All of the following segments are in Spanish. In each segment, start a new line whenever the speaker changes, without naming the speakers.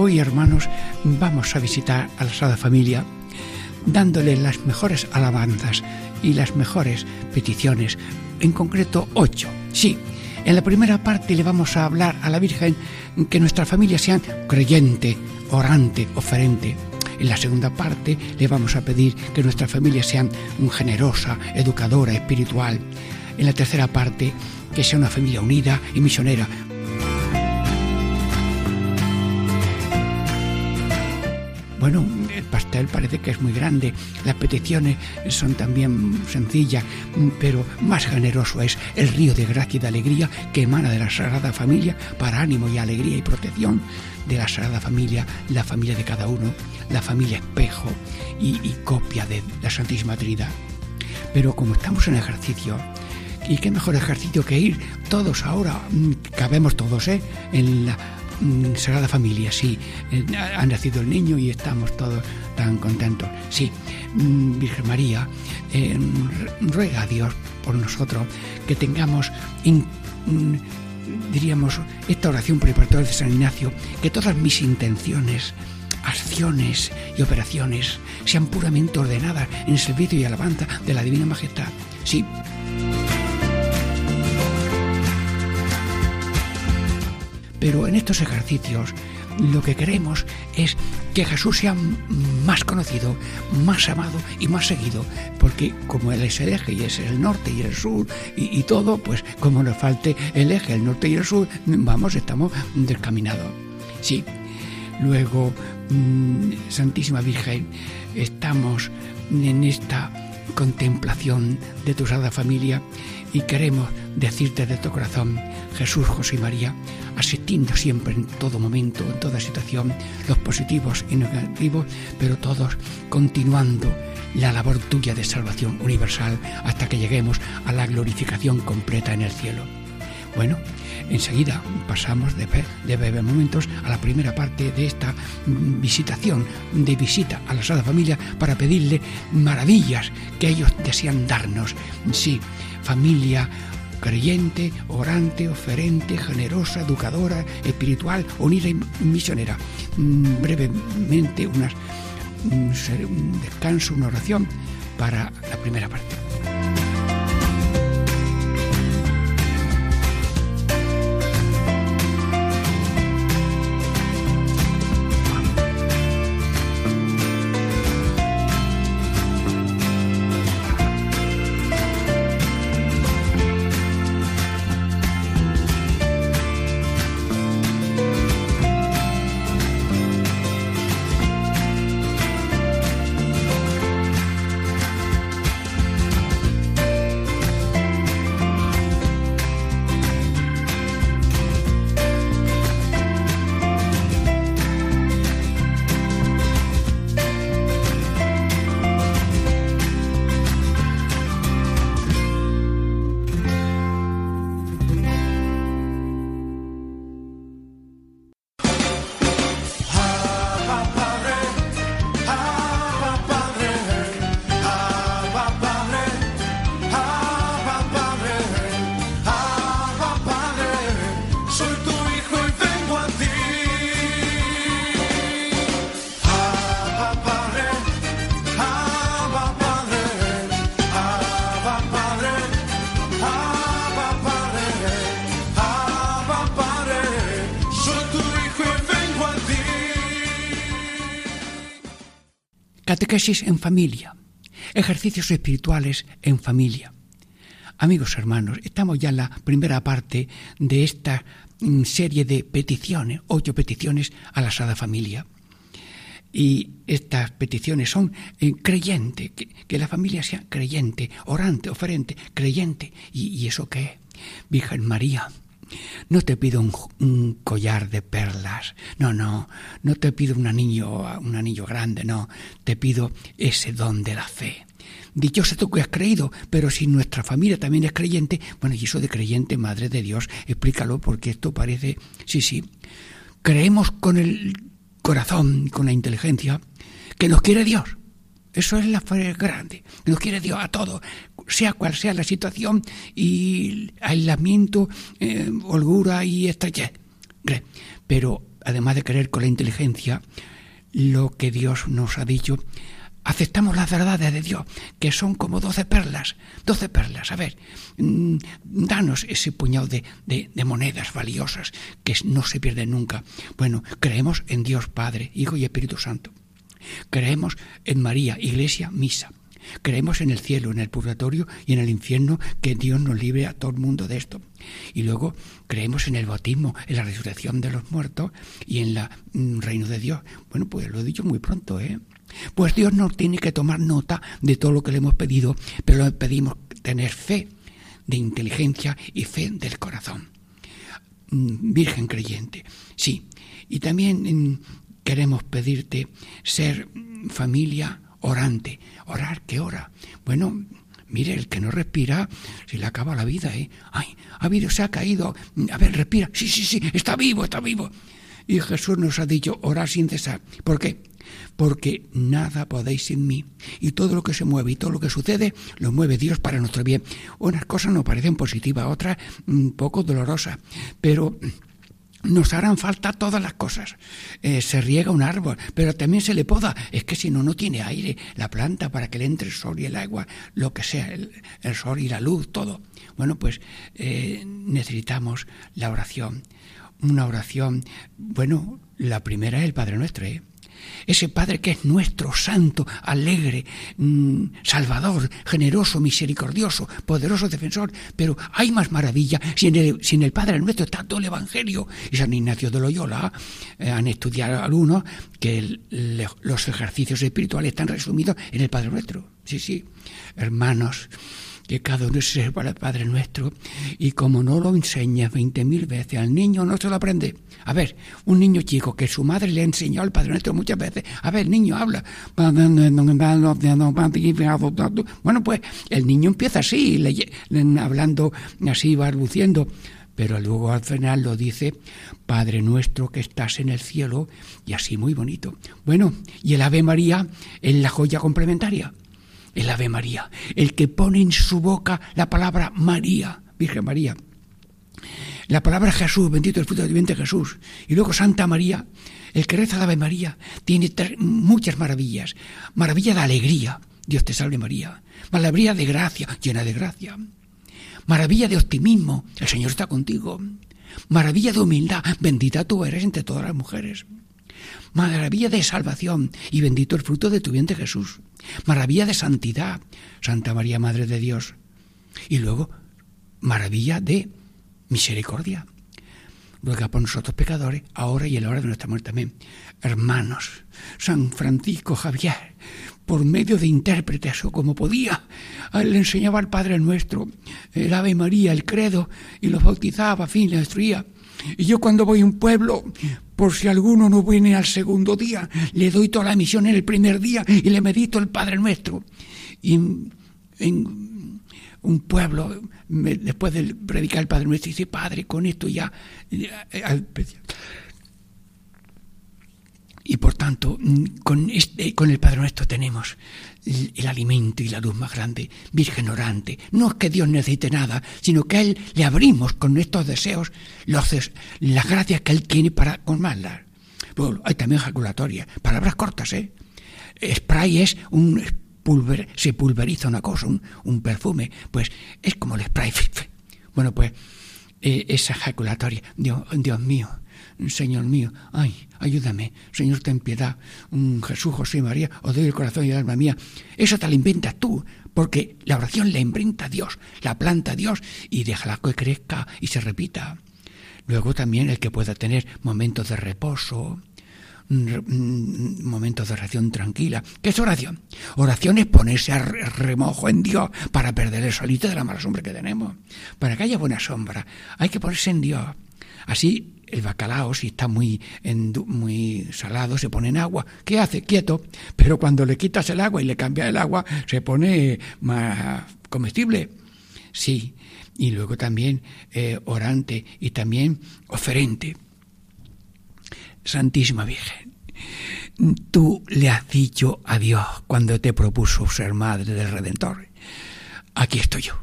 Hoy, hermanos, vamos a visitar a la Sagrada Familia dándole las mejores alabanzas y las mejores peticiones, en concreto ocho. Sí, en la primera parte le vamos a hablar a la Virgen que nuestra familia sea creyente, orante, oferente. En la segunda parte le vamos a pedir que nuestra familia sea generosa, educadora, espiritual. En la tercera parte, que sea una familia unida y misionera, Bueno, el pastel parece que es muy grande, las peticiones son también sencillas, pero más generoso es el río de gracia y de alegría que emana de la Sagrada Familia para ánimo y alegría y protección de la Sagrada Familia, la familia de cada uno, la familia espejo y, copia de la Santísima Trinidad. Pero como estamos en ejercicio, y qué mejor ejercicio que ir todos ahora, mm, cabemos todos, ¿eh? En la Sagrada Familia, sí, eh, ha nacido el niño y estamos todos tan contentos. Sí, mm, Virgen María, eh, ruega a Dios por nosotros que tengamos, mm, diríamos, esta oración preparatoria de San Ignacio, que todas mis intenciones, acciones y operaciones sean puramente ordenadas en servicio y alabanza de la Divina Majestad. Sí, Pero en estos ejercicios lo que queremos es que Jesús sea más conocido, más amado y más seguido, porque como Él es el eje y es el norte y el sur y, todo, pues como nos falte el eje, el norte y el sur, vamos, estamos descaminados. Sí, luego, mm, Santísima Virgen, estamos en esta contemplación de tu Sagrada Familia y queremos decirte de tu corazón, Jesús, José y María, asistiendo siempre en todo momento, en toda situación, los positivos y negativos, pero todos continuando la labor tuya de salvación universal hasta que lleguemos a la glorificación completa en el cielo. Bueno, enseguida pasamos de, breve momentos a la primera parte de esta visitación, de visita a la Sagrada Familia para pedirle maravillas que ellos desean darnos. Sí, familia creyente, orante, oferente, generosa, educadora, espiritual, unida y misionera. Mm, brevemente un descanso, una oración para la primera parte. Catequesis en familia. Ejercicios espirituales en familia. Amigos hermanos, estamos ya en la primera parte de esta mm, serie de peticiones, ocho peticiones a la Sagrada Familia. Y estas peticiones son eh, creyente, que, la familia sea creyente, orante, oferente, creyente. ¿Y, y eso qué es? Virgen María, no te pido un, collar de perlas, no, no, no te pido un anillo, un anillo grande, no, te pido ese don de la fe. Dichoso tú que has creído, pero si nuestra familia también es creyente, bueno, y eso de creyente, Madre de Dios, explícalo porque esto parece, sí, sí, creemos con el corazón, con la inteligencia, que nos quiere Dios. Eso es la fe grande, que nos quiere Dios a todos, sea cual sea la situación y aislamiento, eh, holgura y estrechez. Pero además de creer con la inteligencia, lo que Dios nos ha dicho, aceptamos las verdades de Dios, que son como doce perlas, doce perlas. A ver, mm, danos ese puñado de, de, monedas valiosas que no se pierden nunca. Bueno, creemos en Dios Padre, Hijo y Espíritu Santo. Creemos en María, Iglesia, Misa. Creemos en el cielo, en el purgatorio y en el infierno, que Dios nos libre a todo el mundo de esto. Y luego creemos en el bautismo, en la resurrección de los muertos y en el mm, reino de Dios. Bueno, pues lo he dicho muy pronto, ¿eh? Pues Dios no tiene que tomar nota de todo lo que le hemos pedido, pero le pedimos tener fe de inteligencia y fe del corazón. Mm, Virgen creyente, sí. Y también mm, queremos pedirte ser familia orante. Orar, ¿qué hora? Bueno, mire, el que no respira, se le acaba la vida, ¿eh? Ay, ha habido, se ha caído. A ver, respira. Sí, sí, sí, está vivo, está vivo. Y Jesús nos ha dicho orar sin cesar. ¿Por qué? Porque nada podéis sin mí. Y todo lo que se mueve y todo lo que sucede, lo mueve Dios para nuestro bien. Unas cosas nos parecen positivas, otras un poco dolorosas. Pero nos harán falta todas las cosas. Eh, se riega un árbol, pero también se le poda. Es que si no, no tiene aire la planta para que le entre el sol y el agua, lo que sea, el, sol y la luz, todo. Bueno, pues eh, necesitamos la oración. Una oración, bueno, la primera es el Padre Nuestro, ¿eh? Ese Padre que es nuestro, santo, alegre, mm, salvador, generoso, misericordioso, poderoso defensor. Pero hay más maravilla si en el, Padre nuestro está todo el Evangelio. Y San Ignacio de Loyola eh, han estudiado algunos que los ejercicios espirituales están resumidos en el Padre nuestro. Sí, sí, hermanos que cada uno se para el Padre Nuestro y como no lo enseña veinte mil veces al niño no se lo aprende. A ver, un niño chico que su madre le ha enseñado al Padre Nuestro muchas veces, a ver, niño habla. Bueno, pues el niño empieza así, hablando así, balbuciendo pero luego al final lo dice, Padre nuestro que estás en el cielo, y así muy bonito. Bueno, y el Ave María es la joya complementaria el Ave María, el que pone en su boca la palabra María, Virgen María. La palabra Jesús, bendito el fruto del vientre Jesús. Y luego Santa María, el que reza la Ave María, tiene muchas maravillas. Maravilla de alegría, Dios te salve María. Maravilla de gracia, llena de gracia. Maravilla de optimismo, el Señor está contigo. Maravilla de humildad, bendita tú eres entre todas las mujeres. Maravilla de salvación y bendito el fruto de tu vientre Jesús. Maravilla de santidad, Santa María Madre de Dios. Y luego, maravilla de misericordia. Ruega por nosotros pecadores, ahora y en la hora de nuestra muerte también. Hermanos, San Francisco Javier, por medio de intérpretes o como podía, le enseñaba al Padre Nuestro, el Ave María, el credo, y los bautizaba, a fin, le destruía. Y yo cuando voy a un pueblo, por si alguno no viene al segundo día, le doy toda la misión en el primer día y le medito el Padre Nuestro. Y en, un pueblo, después de predicar el Padre Nuestro, dice, Padre, con esto ya... y por tanto, con, este, con el Padre Nuestro tenemos el, alimento y la luz más grande, Virgen orante. No es que Dios necesite nada, sino que a Él le abrimos con nuestros deseos los, las gracias que Él tiene para colmarlas. Bueno, hay también ejaculatoria, palabras cortas, ¿eh? Spray es un pulver, se pulveriza una cosa, un, perfume, pues es como el spray. Bueno, pues eh, esa ejaculatoria, Dios, Dios mío, Señor mío, ay, ayúdame, Señor, ten piedad, Jesús, José y María, os doy el corazón y el alma mía. Eso te lo inventas tú, porque la oración la inventa Dios, la planta Dios y déjala que crezca y se repita. Luego también el que pueda tener momentos de reposo, mm, momentos de oración tranquila. ¿Qué es oración? Oración es ponerse a remojo en Dios para perder el solito de la mala sombra que tenemos. Para que haya buena sombra, hay que ponerse en Dios. Así el bacalao, si está muy, muy salado, se pone en agua. ¿Qué hace? Quieto. Pero cuando le quitas el agua y le cambias el agua, se pone más comestible. Sí. Y luego también eh, orante y también oferente. Santísima Virgen, tú le has dicho a Dios cuando te propuso ser madre del Redentor. Aquí estoy yo.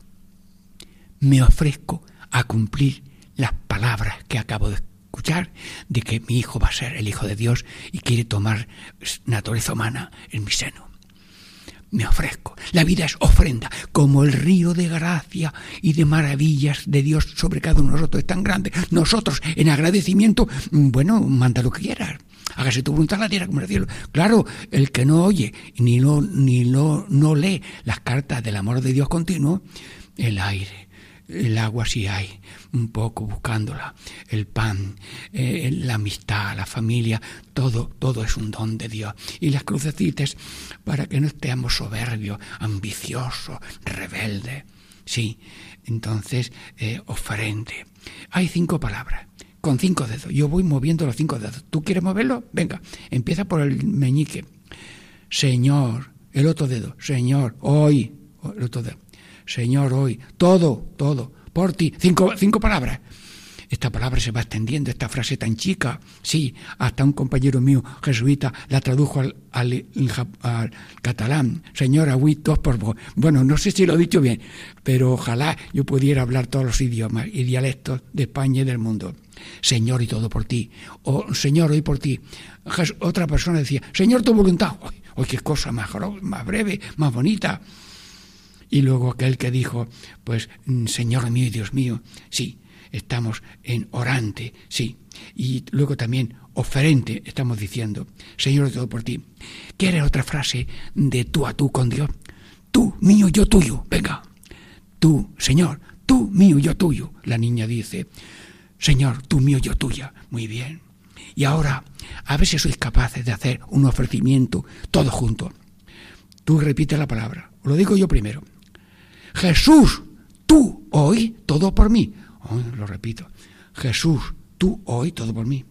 Me ofrezco a cumplir las palabras que acabo de escuchar de que mi hijo va a ser el hijo de Dios y quiere tomar naturaleza humana en mi seno. Me ofrezco. La vida es ofrenda, como el río de gracia y de maravillas de Dios sobre cada uno de nosotros es tan grande. Nosotros, en agradecimiento, bueno, manda lo que quieras. Hágase tu voluntad la tierra como en el cielo. Claro, el que no oye ni, no, ni no lee las cartas del amor de Dios continuo, el aire, el agua si hay, un poco buscándola, el pan, eh, la amistad, la familia, todo, todo es un don de Dios. Y las crucecitas para que no estemos soberbios, ambiciosos, rebeldes. Sí, entonces, eh. Hay cinco palabras, con cinco dedos. Yo voy moviendo los cinco dedos. ¿Tú quieres moverlo? Venga, empieza por el meñique. Señor, el otro dedo. Señor, hoy, el otro dedo. Señor, hoy, todo, todo, por ti. Cinco, cinco palabras. Esta palabra se va extendiendo, esta frase tan chica. Sí, hasta un compañero mío jesuita la tradujo al, al, catalán. Señora, oui, dos por vos. Bueno, no sé si lo he dicho bien, pero ojalá yo pudiera hablar todos los idiomas y dialectos de España y del mundo. Señor, y todo por ti. O Señor, hoy por ti. Otra persona decía, Señor, tu voluntad. Hoy, qué cosa más, más breve, más bonita. Y luego aquel que dijo, pues, mm, Señor mío y Dios mío, sí, estamos en orante, sí. Y luego también oferente, estamos diciendo, Señor, todo por ti. ¿Quieres otra frase de tú a tú con Dios? Tú, mío, yo tuyo, venga. Tú, Señor, tú, mío, yo tuyo. La niña dice, Señor, tú, mío, yo tuya. Muy bien. Y ahora, a ver si sois capaces de hacer un ofrecimiento todo junto. Tú repite la palabra. Lo digo yo primero. Jesús, tú hoy todo por mí. lo repito. Jesús, tú hoy todo por mí.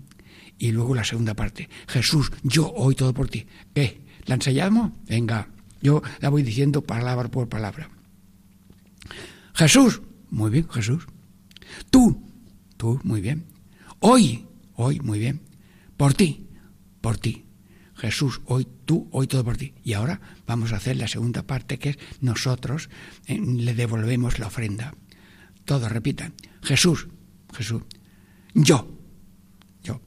Y luego la segunda parte. Jesús, yo hoy todo por ti. ¿Qué? ¿La ensayamos? Venga, yo la voy diciendo palabra por palabra. Jesús, muy bien, Jesús. Tú, tú, muy bien. Hoy, hoy, muy bien. Por ti, por ti. Jesús, hoy tú, hoy todo por ti. Y ahora vamos a hacer la segunda parte que es nosotros eh, le devolvemos la ofrenda. Todos repitan. Jesús, Jesús. Yo, yo.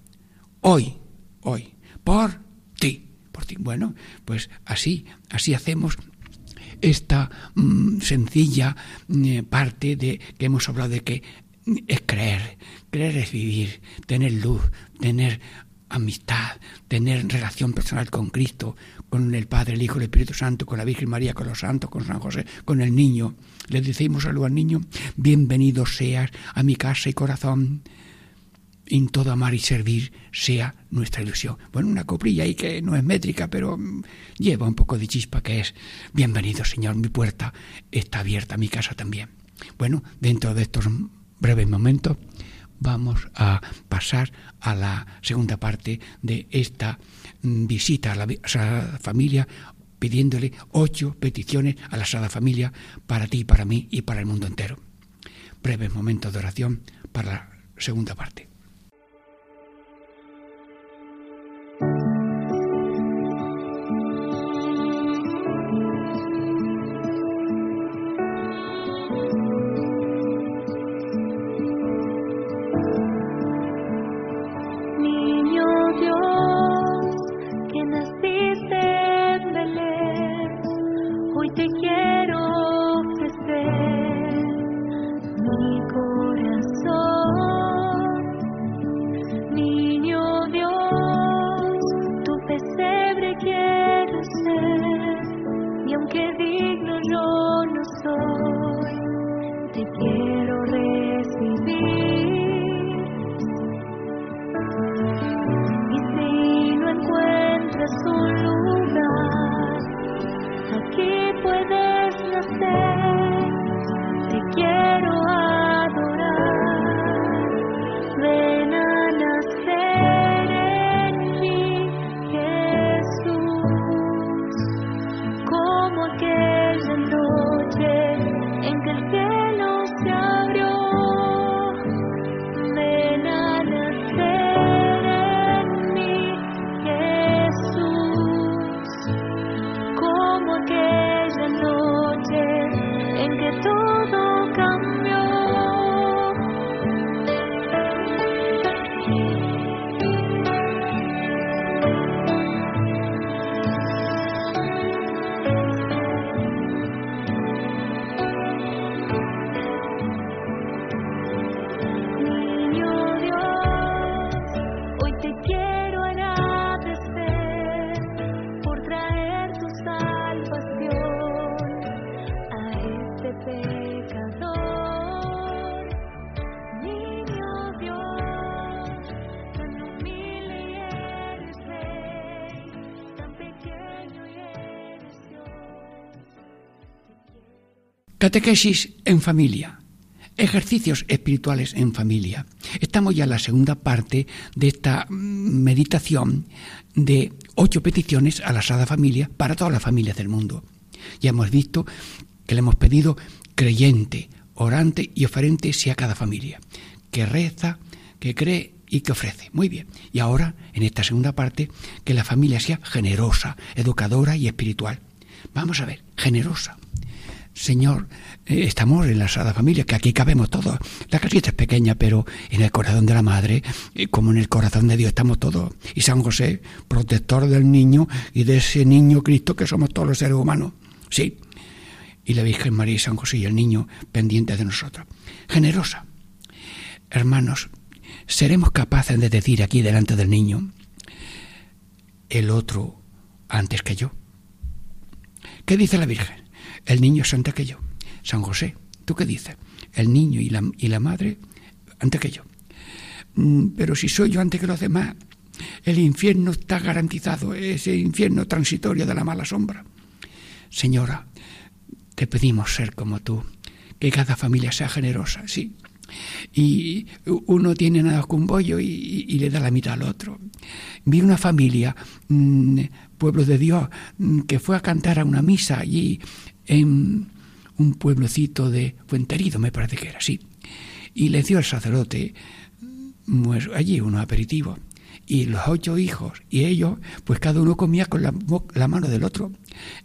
Hoy, hoy. Por ti, por ti. Bueno, pues así, así hacemos esta mm, sencilla mm, parte de que hemos hablado de que es creer, creer es vivir, tener luz, tener amistad, tener relación personal con Cristo, con el Padre, el Hijo, el Espíritu Santo, con la Virgen María, con los santos, con San José, con el niño. Le decimos algo al niño, bienvenido seas a mi casa y corazón. En todo amar y servir sea nuestra ilusión. Bueno, una coprilla ahí que no es métrica, pero mm, lleva un poco de chispa que es, bienvenido Señor, mi puerta está abierta, mi casa también. Bueno, dentro de estos breves momentos, vamos a pasar a la segunda parte de esta mm, visita a la Sagrada Familia pidiéndole ocho peticiones a la Sagrada Familia para ti, para mí y para el mundo entero. Breves momentos de oración para la segunda parte. Catequesis en familia. Ejercicios espirituales en familia. Estamos ya en la segunda parte de esta meditación de ocho peticiones a la Sagrada Familia para todas las familias del mundo. Ya hemos visto que le hemos pedido creyente, orante y oferente sea cada familia, que reza, que cree y que ofrece. Muy bien. Y ahora, en esta segunda parte, que la familia sea generosa, educadora y espiritual. Vamos a ver, generosa. Señor, eh, estamos en la Sagrada Familia, que aquí cabemos todos. La casita es pequeña, pero en el corazón de la Madre, eh, como en el corazón de Dios, estamos todos. Y San José, protector del niño y de ese niño Cristo que somos todos los seres humanos. Sí. Y la Virgen María y San José y el niño pendientes de nosotros. Generosa. Hermanos, seremos capaces de decir aquí delante del niño, el otro antes que yo. ¿Qué dice la Virgen? El niño es antes que yo. San José, ¿tú qué dices? El niño y la, y la madre antes que yo. Mm, pero si soy yo antes que los demás, el infierno está garantizado, ese infierno transitorio de la mala sombra. Señora, te pedimos ser como tú, que cada familia sea generosa, sí. Y uno tiene nada con un bollo y, le da la mitad al otro. Vi una familia, mm, pueblo de Dios, mm, que fue a cantar a una misa allí en un pueblocito de Fuenterido, me parece que era así. Y le dio al sacerdote pues, allí unos aperitivos. Y los ocho hijos y ellos, pues cada uno comía con la, la, mano del otro.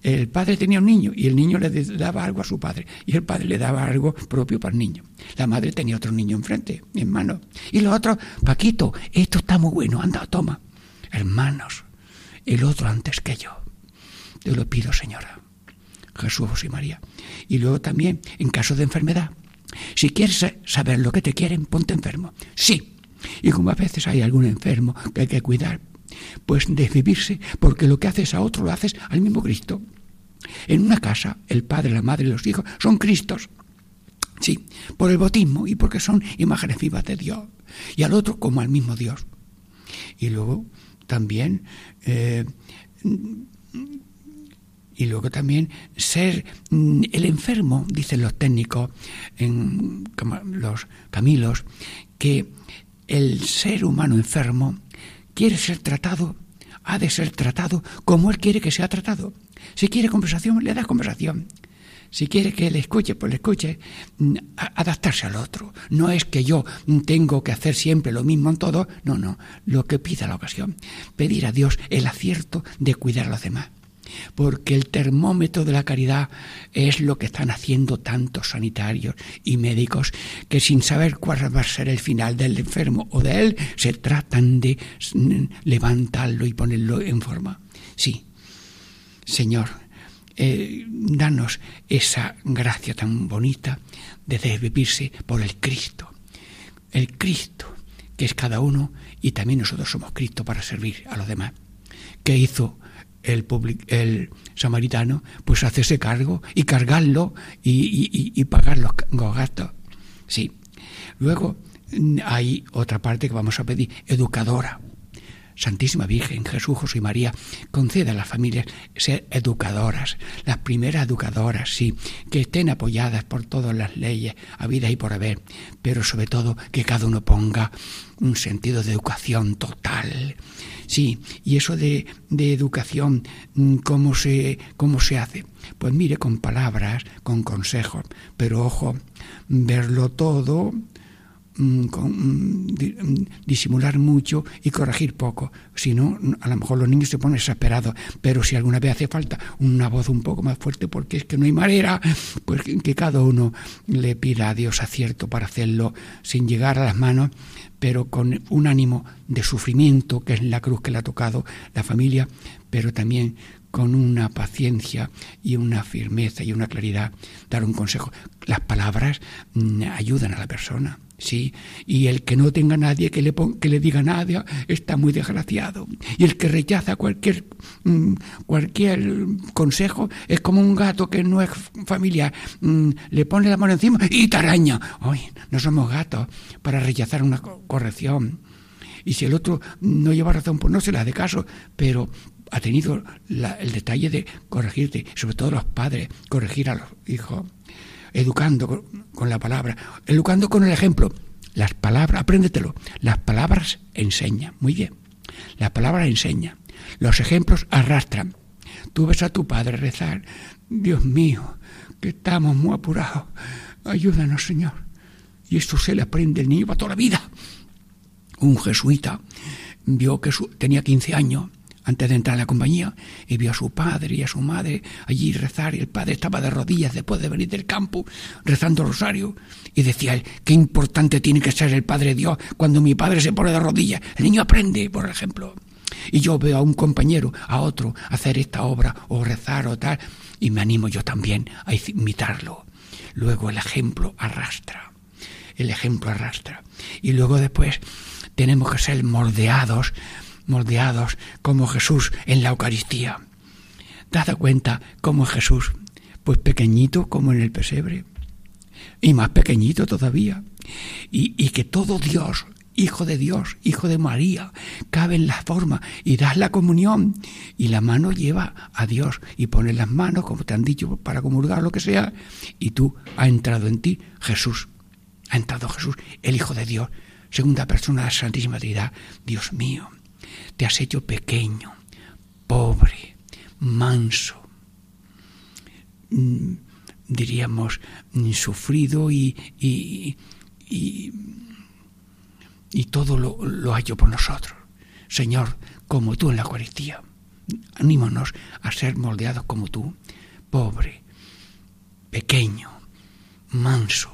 El padre tenía un niño y el niño le daba algo a su padre y el padre le daba algo propio para el niño. La madre tenía otro niño enfrente, en mano. Y los otros, Paquito, esto está muy bueno, anda, toma. Hermanos, el otro antes que yo. Te lo pido, señora. Jesús y María. Y luego también, en caso de enfermedad, si quieres saber lo que te quieren, ponte enfermo. Sí. Y como a veces hay algún enfermo que hay que cuidar, pues desvivirse, porque lo que haces a otro lo haces al mismo Cristo. En una casa, el padre, la madre y los hijos son Cristos. Sí, por el bautismo y porque son imágenes vivas de Dios. Y al otro como al mismo Dios. Y luego también eh, y luego también ser mm, el enfermo, dicen los técnicos, en los camilos, que el ser humano enfermo quiere ser tratado, ha de ser tratado como él quiere que sea tratado. Si quiere conversación, le da conversación. Si quiere que le escuche, pues le escuche. Mm, adaptarse al otro. No es que yo tengo que hacer siempre lo mismo en todo. No, no. Lo que pida la ocasión. Pedir a Dios el acierto de cuidar a los demás porque el termómetro de la caridad es lo que están haciendo tantos sanitarios y médicos que sin saber cuál va a ser el final del enfermo o de él, se tratan de levantarlo y ponerlo en forma. Sí, Señor, eh, danos esa gracia tan bonita de desvivirse por el Cristo. El Cristo, que es cada uno, y también nosotros somos Cristo para servir a los demás. que hizo el, el samaritano, pues hacerse cargo y cargarlo y, pagar los, gastos. Sí. Luego hay otra parte que vamos a pedir, educadora. Santísima Virgen, Jesús, José y María, conceda a las familias ser educadoras, las primeras educadoras, sí, que estén apoyadas por todas las leyes, a vida y por haber, pero sobre todo que cada uno ponga un sentido de educación total Sí, y eso de, de educación, mm, ¿cómo se, ¿cómo se hace? Pues mire, con palabras, con consejos, pero ojo, verlo todo, mm, mm, disimular mucho y corregir poco. Si no, a lo mejor los niños se ponen desesperados, pero si alguna vez hace falta una voz un poco más fuerte porque es que no hay manera, pues que cada uno le pida a Dios acierto para hacerlo sin llegar a las manos pero con un ánimo de sufrimiento, que es la cruz que le ha tocado la familia, pero también con una paciencia y una firmeza y una claridad, dar un consejo. Las palabras mm, ayudan a la persona, sí, y el que no tenga nadie que le, que le diga nada está muy desgraciado. Y el que rechaza cualquier, mm, cualquier consejo es como un gato que no es familiar, mm, le pone la mano encima y te araña. Ay, no somos gatos para rechazar una corrección. Y si el otro no lleva razón, pues no se le hace caso, pero ha tenido el detalle de corregirte, sobre todo los padres, corregir a los hijos. Educando con, la palabra, educando con el ejemplo. Las palabras, apréndetelo, las palabras enseñan, muy bien, las palabras enseñan, los ejemplos arrastran. Tú ves a tu padre rezar, Dios mío, que estamos muy apurados, ayúdanos Señor. Y esto se le aprende el niño para toda la vida. Un jesuita vio que tenía 15 años antes de entrar a la compañía y vio a su padre y a su madre allí rezar y el padre estaba de rodillas después de venir del campo rezando rosario y decía él, qué importante tiene que ser el Padre Dios cuando mi padre se pone de rodillas. El niño aprende, por ejemplo. Y yo veo a un compañero, a otro, hacer esta obra o rezar o tal, y me animo yo también a imitarlo. Luego el ejemplo arrastra, el ejemplo arrastra. Y luego después tenemos que ser moldeados moldeados como Jesús en la Eucaristía. Dad cuenta cómo Jesús, pues pequeñito como en el pesebre, y más pequeñito todavía, y, y que todo Dios, Hijo de Dios, Hijo de María, cabe en la forma y das la comunión. Y la mano lleva a Dios y pones las manos, como te han dicho, para comulgar lo que sea, y tú ha entrado en ti Jesús, ha entrado Jesús, el Hijo de Dios, segunda persona de la Santísima Trinidad, Dios mío te has hecho pequeño, pobre, manso, mm, diríamos, sufrido y, y, y, todo lo, lo ha hecho por nosotros. Señor, como tú en la Eucaristía, anímonos a ser moldeados como tú, pobre, pequeño, manso,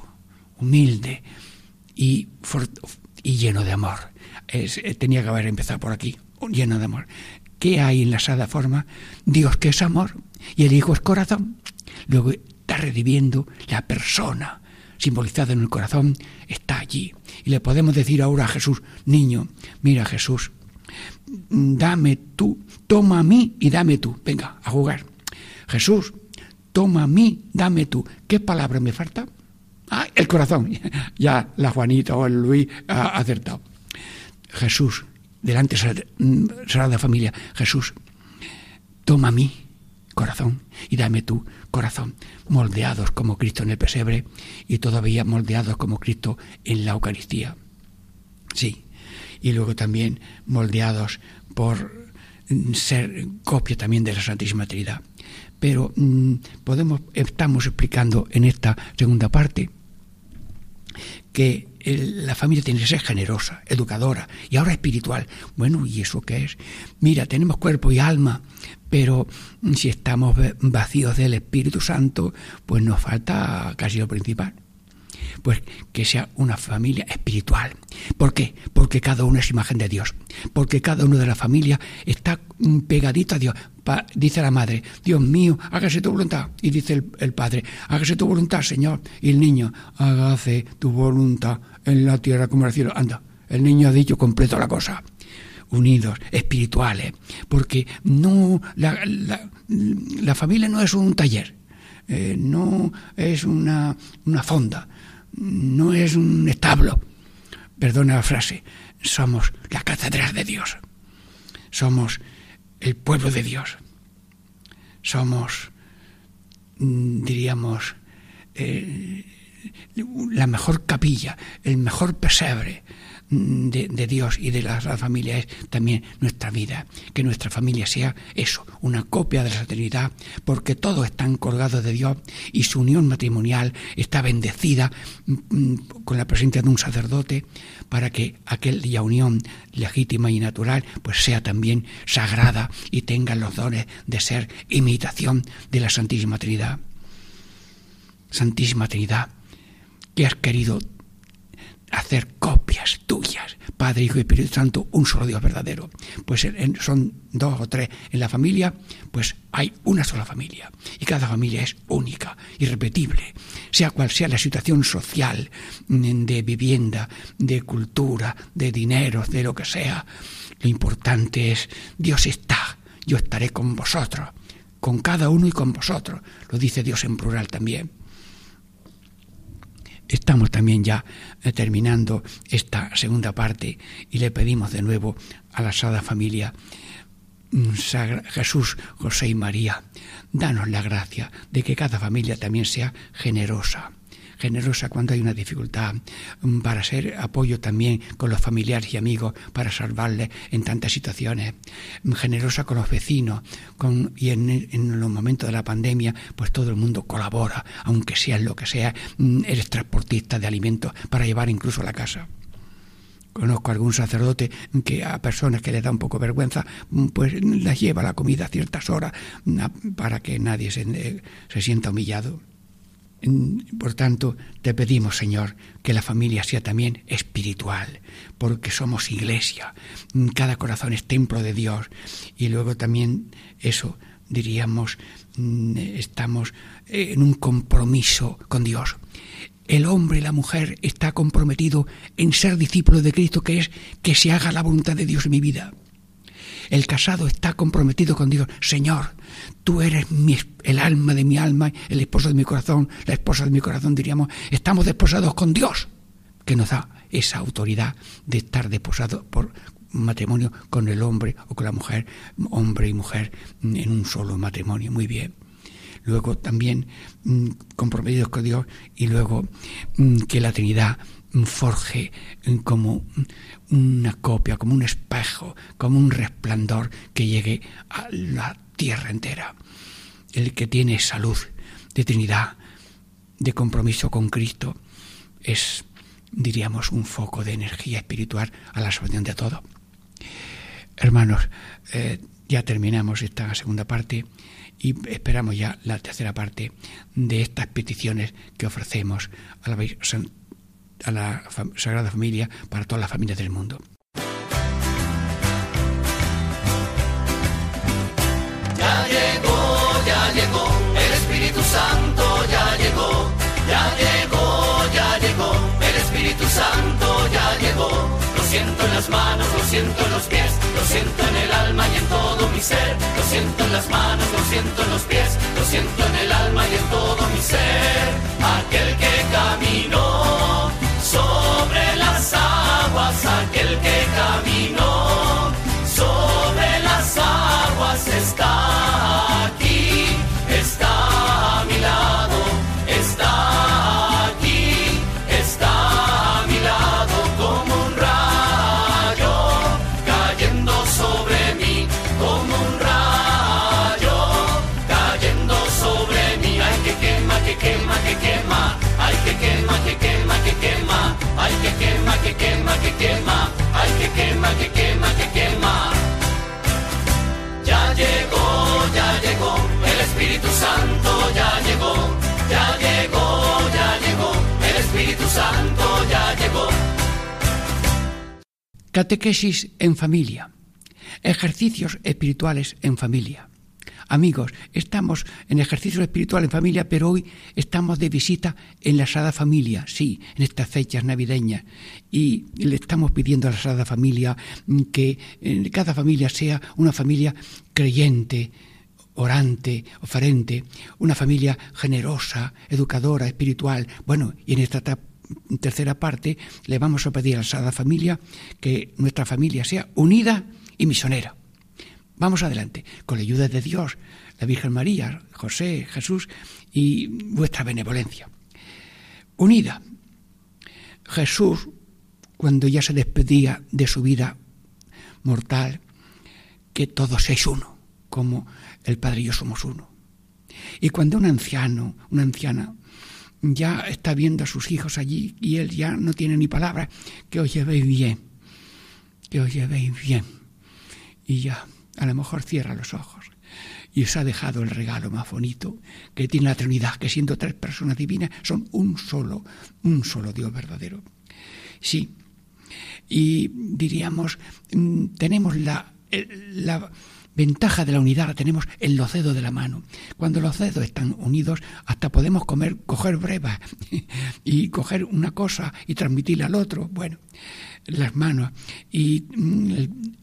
humilde y, y lleno de amor. Eh, tenía que haber empezado por aquí, lleno de amor. ¿Qué hay en la sada forma? Dios que es amor y el Hijo es corazón. Luego está reviviendo la persona simbolizada en el corazón, está allí. Y le podemos decir ahora a Jesús, niño, mira Jesús, dame tú, toma a mí y dame tú. Venga, a jugar. Jesús, toma a mí, dame tú. ¿Qué palabra me falta? Ah, el corazón. Ya la Juanita o el Luis ha acertado. Jesús, delante de Familia, Jesús, toma mi corazón y dame tu corazón, moldeados como Cristo en el pesebre y todavía moldeados como Cristo en la Eucaristía. Sí, y luego también moldeados por ser copia también de la Santísima Trinidad. Pero mm, podemos, estamos explicando en esta segunda parte que la familia tiene que ser generosa, educadora y ahora espiritual. Bueno, ¿y eso qué es? Mira, tenemos cuerpo y alma, pero si estamos vacíos del Espíritu Santo, pues nos falta casi lo principal. Pues que sea una familia espiritual. ¿Por qué? Porque cada uno es imagen de Dios. Porque cada uno de la familia está pegadito a Dios dice la madre, Dios mío, hágase tu voluntad. Y dice el, padre, hágase tu voluntad, Señor. Y el niño, hágase tu voluntad en la tierra como en el cielo. Anda, el niño ha dicho completo la cosa unidos, espirituales, porque no la, la, familia no es un taller, eh, no es una, una fonda, no es un establo, perdona la frase, somos la catedral de Dios, somos el pueblo de Dios. Somos, mm, diríamos, eh, la mejor capilla, el mejor pesebre, de, Dios y de la, familia es también nuestra vida. Que nuestra familia sea eso, una copia de la Trinidad, porque todos están colgados de Dios y su unión matrimonial está bendecida mm, mm, con la presencia de un sacerdote para que aquella unión legítima y natural pues sea también sagrada y tenga los dones de ser imitación de la Santísima Trinidad. Santísima Trinidad, que has querido hacer copias tuyas, Padre, Hijo y Espíritu Santo, un solo Dios verdadero. Pues son dos o tres en la familia, pues hay una sola familia. Y cada familia es única, irrepetible, sea cual sea la situación social, mm, de vivienda, de cultura, de dinero, de lo que sea. Lo importante es, Dios está, yo estaré con vosotros, con cada uno y con vosotros. Lo dice Dios en plural también estamos también ya eh, terminando esta segunda parte y le pedimos de nuevo a la Sada Familia mm, Jesús, José y María, danos la gracia de que cada familia también sea generosa generosa cuando hay una dificultad, mm, para ser apoyo también con los familiares y amigos, para salvarles en tantas situaciones, mm, generosa con los vecinos, y en, en, los momentos de la pandemia, pues todo el mundo colabora, aunque sea lo que sea, mm, eres transportista de alimentos para llevar incluso a la casa conozco a algún sacerdote que a personas que le da un poco vergüenza, pues las lleva la comida a ciertas horas para que nadie se, eh, se sienta humillado. Por tanto, te pedimos, Señor, que la familia sea también espiritual, porque somos iglesia, cada corazón es templo de Dios. Y luego también eso, diríamos, mm, estamos en un compromiso con Dios. El hombre y la mujer está comprometido en ser discípulo de Cristo, que es que se haga la voluntad de Dios en mi vida. El casado está comprometido con Dios. Señor, tú eres el alma de mi alma, el esposo de mi corazón, la esposa de mi corazón, diríamos. Estamos desposados con Dios, que nos da esa autoridad de estar desposados por matrimonio con el hombre o con la mujer, hombre y mujer en un solo matrimonio. Muy bien luego también mm, comprometidos con Dios y luego mm, que la Trinidad forje como una copia, como un espejo, como un resplandor que llegue a la tierra entera. El que tiene salud de Trinidad, de compromiso con Cristo, es, diríamos, un foco de energía espiritual a la salvación de todo. Hermanos, eh, ya terminamos esta segunda parte y esperamos ya la tercera parte de estas peticiones que ofrecemos a la a la Sagrada Familia para todas las familias del mundo.
Ya llegó, ya llegó, el Espíritu Santo ya llegó, ya llegó, ya llegó, el Espíritu Santo ya llegó. Lo siento en las manos, lo siento en los pies, lo siento en el alma y en todo mi ser. Lo siento en las manos, lo siento en los pies, lo siento en el alma y en todo mi ser. Aquel que caminó sobre las aguas aquel que caminó, quema, que quema, ay que quema, que quema, que quema. Ya llegó, ya llegó, el Espíritu Santo ya llegó, ya llegó, ya llegó, el Espíritu Santo ya llegó.
Catequesis en familia, ejercicios espirituales en familia. Amigos, estamos en ejercicio espiritual en familia, pero hoy estamos de visita en la Sagrada Familia, sí, en estas fechas navideñas. Y le estamos pidiendo a la Sagrada Familia que eh, cada familia sea una familia creyente, orante, oferente, una familia generosa, educadora, espiritual. Bueno, y en esta tercera parte le vamos a pedir a la Sagrada Familia que nuestra familia sea unida y misionera. Vamos adelante, con la ayuda de Dios, la Virgen María, José, Jesús y vuestra benevolencia. Unida. Jesús, cuando ya se despedía de su vida mortal, que todos seis uno, como el Padre y yo somos uno. Y cuando un anciano, una anciana, ya está viendo a sus hijos allí y él ya no tiene ni palabra, que os llevéis bien, que os llevéis bien. Y ya a lo mejor cierra los ojos y os ha dejado el regalo más bonito que tiene la Trinidad, que siendo tres personas divinas son un solo, un solo Dios verdadero. Sí, y diríamos, mm, tenemos la, la ventaja de la unidad la tenemos en los dedos de la mano. Cuando los dedos están unidos, hasta podemos comer, coger breva y coger una cosa y transmitirla al otro. Bueno, las manos y mm,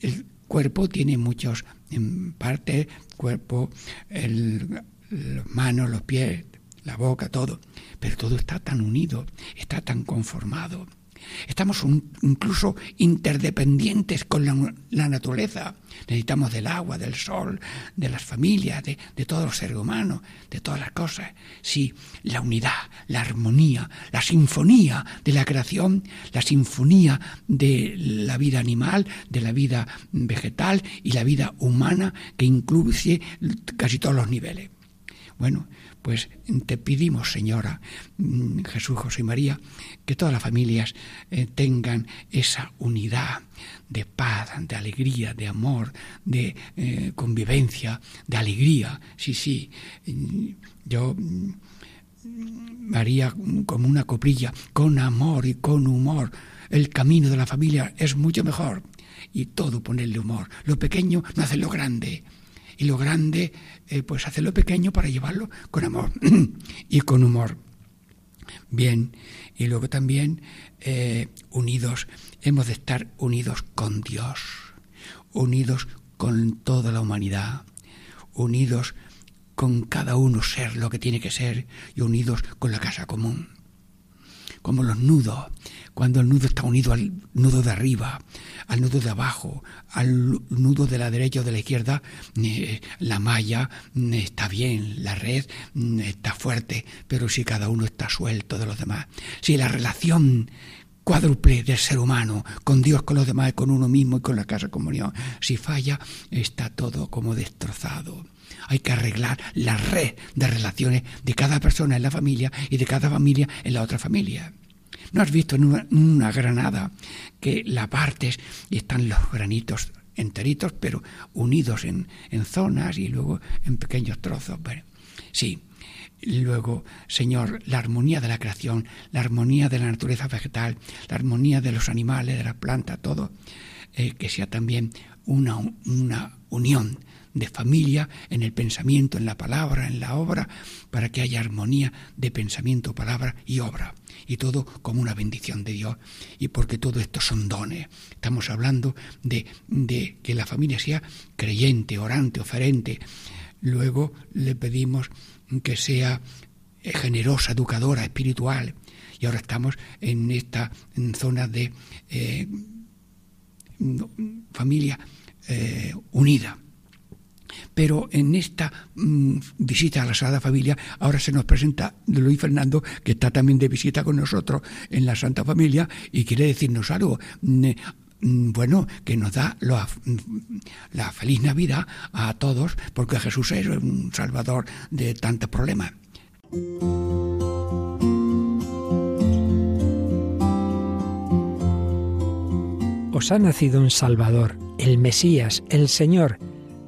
el cuerpo tiene muchos en parte, cuerpo, el, las manos, los pies, la boca, todo, pero todo está tan unido, está tan conformado. Estamos incluso interdependientes con la, naturaleza. Necesitamos del agua, del sol, de las familias, de, todos los seres humanos, de todas las cosas. Sí, la unidad, la armonía, la sinfonía de la creación, la sinfonía de la vida animal, de la vida vegetal y la vida humana que incluye casi todos los niveles. Bueno, pues te pedimos, Señora mm, Jesús, José y María, que todas las familias eh, tengan esa unidad de paz, de alegría, de amor, de eh, convivencia, de alegría. Sí, sí, mm, yo mm, haría como una coprilla, con amor y con humor. El camino de la familia es mucho mejor. Y todo ponerle humor. Lo pequeño no hace lo grande y lo grande, eh, pues hacerlo pequeño para llevarlo con amor y con humor. Bien, y luego también eh, unidos, hemos de estar unidos con Dios, unidos con toda la humanidad, unidos con cada uno ser lo que tiene que ser y unidos con la casa común. Como los nudos, cuando el nudo está unido al nudo de arriba, al nudo de abajo, al nudo de la derecha o de la izquierda, eh, la malla mm, está bien, la red mm, está fuerte, pero si cada uno está suelto de los demás, si la relación cuádruple del ser humano, con Dios, con los demás, con uno mismo y con la casa comunión. Si falla, está todo como destrozado. Hay que arreglar la red de relaciones de cada persona en la familia y de cada familia en la otra familia. ¿No has visto en una, granada que la partes y están los granitos enteritos, pero unidos en, zonas y luego en pequeños trozos? sí. Luego, Señor, la armonía de la creación, la armonía de la naturaleza vegetal, la armonía de los animales, de las plantas, todo, eh, que sea también una, una unión de familia en el pensamiento, en la palabra, en la obra, para que haya armonía de pensamiento, palabra y obra. Y todo como una bendición de Dios. Y porque todo esto son dones. Estamos hablando de, de que la familia sea creyente, orante, oferente. Luego le pedimos que sea generosa, educadora, espiritual. Y ahora estamos en esta zona de eh, familia eh, unida. Pero en esta mm, visita a la Sagrada Familia, ahora se nos presenta Luis Fernando, que está también de visita con nosotros en la Santa Familia y quiere decirnos algo. Mm, mm, bueno, que nos da la feliz Navidad a todos, porque Jesús es un salvador de tantos problemas.
Os ha nacido un Salvador, el Mesías, el Señor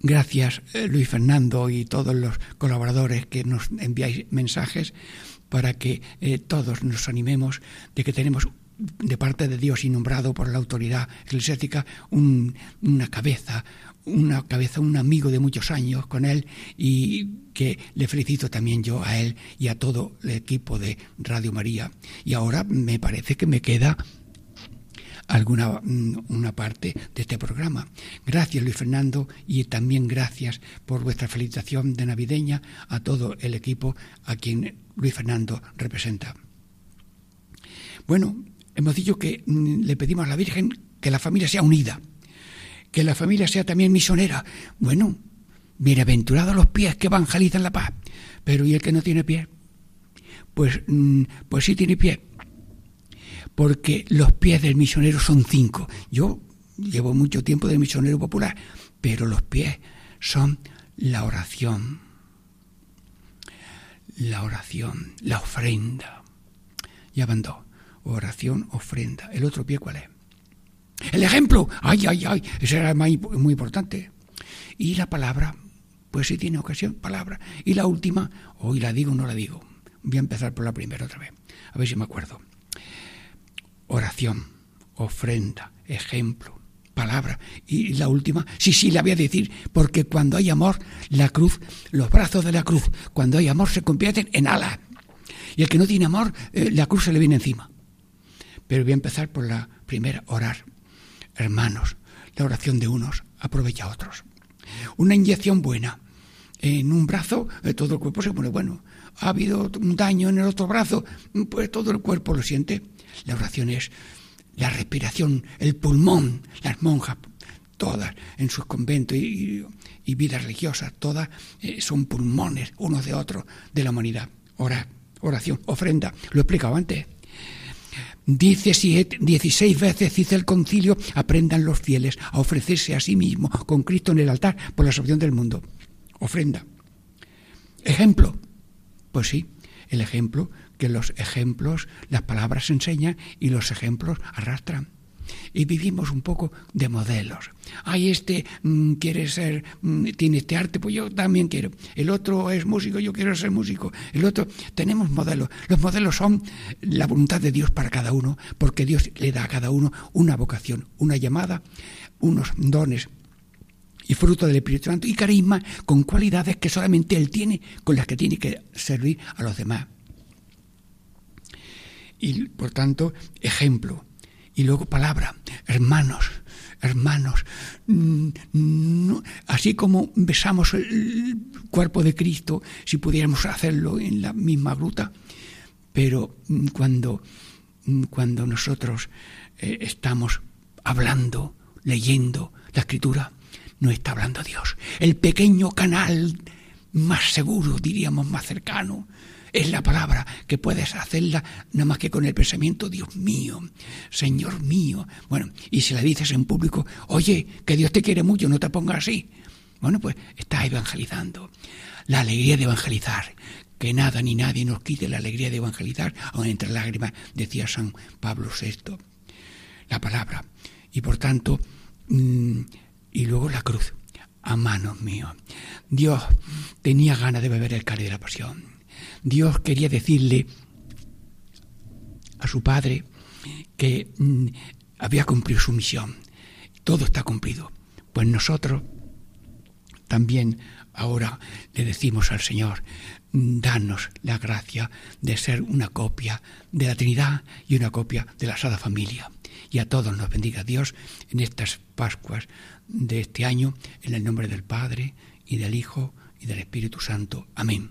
Gracias, eh, Luis Fernando y todos los colaboradores que nos enviáis mensajes para que eh, todos nos animemos de que tenemos de parte de Dios y nombrado por la autoridad eclesiástica una cabeza, una cabeza, un amigo de muchos años con él y que le felicito también yo a él y a todo el equipo de Radio María. Y ahora me parece que me queda alguna mm, una parte de este programa. Gracias Luis Fernando y también gracias por vuestra felicitación de navideña a todo el equipo a quien Luis Fernando representa. Bueno, hemos dicho que mm, le pedimos a la Virgen que la familia sea unida, que la familia sea también misionera. Bueno, bienaventurados los pies que evangelizan la paz, pero ¿y el que no tiene pie? Pues, mm, pues sí tiene pie porque los pies del misionero son cinco. Yo llevo mucho tiempo de misionero popular, pero los pies son la oración, la oración, la ofrenda. Ya van dos, oración, ofrenda. ¿El otro pie cuál es? El ejemplo, ay, ay, ay, ese era muy, muy importante. Y la palabra, pues si tiene ocasión, palabra. Y la última, hoy la digo o no la digo. Voy a empezar por la primera otra vez, a ver si me acuerdo. Ofrenda, ejemplo, palabra. Y la última, sí, sí, la voy a decir, porque cuando hay amor, la cruz, los brazos de la cruz, cuando hay amor se convierten en alas. Y el que no tiene amor, eh, la cruz se le viene encima. Pero voy a empezar por la primera, orar. Hermanos, la oración de unos aprovecha a otros. Una inyección buena en un brazo, eh, todo el cuerpo se pone bueno. Ha habido un daño en el otro brazo, pues todo el cuerpo lo siente. La oración es la respiración, el pulmón, las monjas, todas en sus conventos y, vidas religiosas, todas eh, son pulmones unos de otros de la humanidad. Ora, oración, ofrenda, lo he explicado antes. Dice 16 veces, dice el concilio, aprendan los fieles a ofrecerse a sí mismos con Cristo en el altar por la salvación del mundo. Ofrenda. Ejemplo. Pues sí, el ejemplo, que los ejemplos, las palabras enseñan y los ejemplos arrastran y vivimos un poco de modelos. Ay, este mm, quiere ser, mm, tiene este arte, pues yo también quiero. El otro es músico, yo quiero ser músico. El otro, tenemos modelos. Los modelos son la voluntad de Dios para cada uno, porque Dios le da a cada uno una vocación, una llamada, unos dones y fruto del Espíritu Santo y carisma con cualidades que solamente Él tiene, con las que tiene que servir a los demás. Y por tanto, ejemplo, y luego palabra, hermanos, hermanos, mm, así como besamos el cuerpo de Cristo, si pudiéramos hacerlo en la misma gruta, pero mm, cuando, mm, cuando nosotros eh, estamos hablando, leyendo la escritura, no está hablando Dios. El pequeño canal más seguro, diríamos más cercano, es la palabra que puedes hacerla nada más que con el pensamiento, Dios mío, Señor mío. Bueno, y si la dices en público, oye, que Dios te quiere mucho, no te pongas así. Bueno, pues estás evangelizando. La alegría de evangelizar. Que nada ni nadie nos quite la alegría de evangelizar, aun entre lágrimas, decía San Pablo VI. La palabra. Y por tanto, mm, y luego la cruz. A manos míos. Dios tenía ganas de beber el cáliz de la pasión Dios quería decirle a su padre que mm, había cumplido su misión. Todo está cumplido. Pues nosotros también ahora le decimos al Señor, mm, danos la gracia de ser una copia de la Trinidad y una copia de la Sada Familia. Y a todos nos bendiga Dios en estas Pascuas de este año, en el nombre del Padre y del Hijo y del Espíritu Santo. Amén.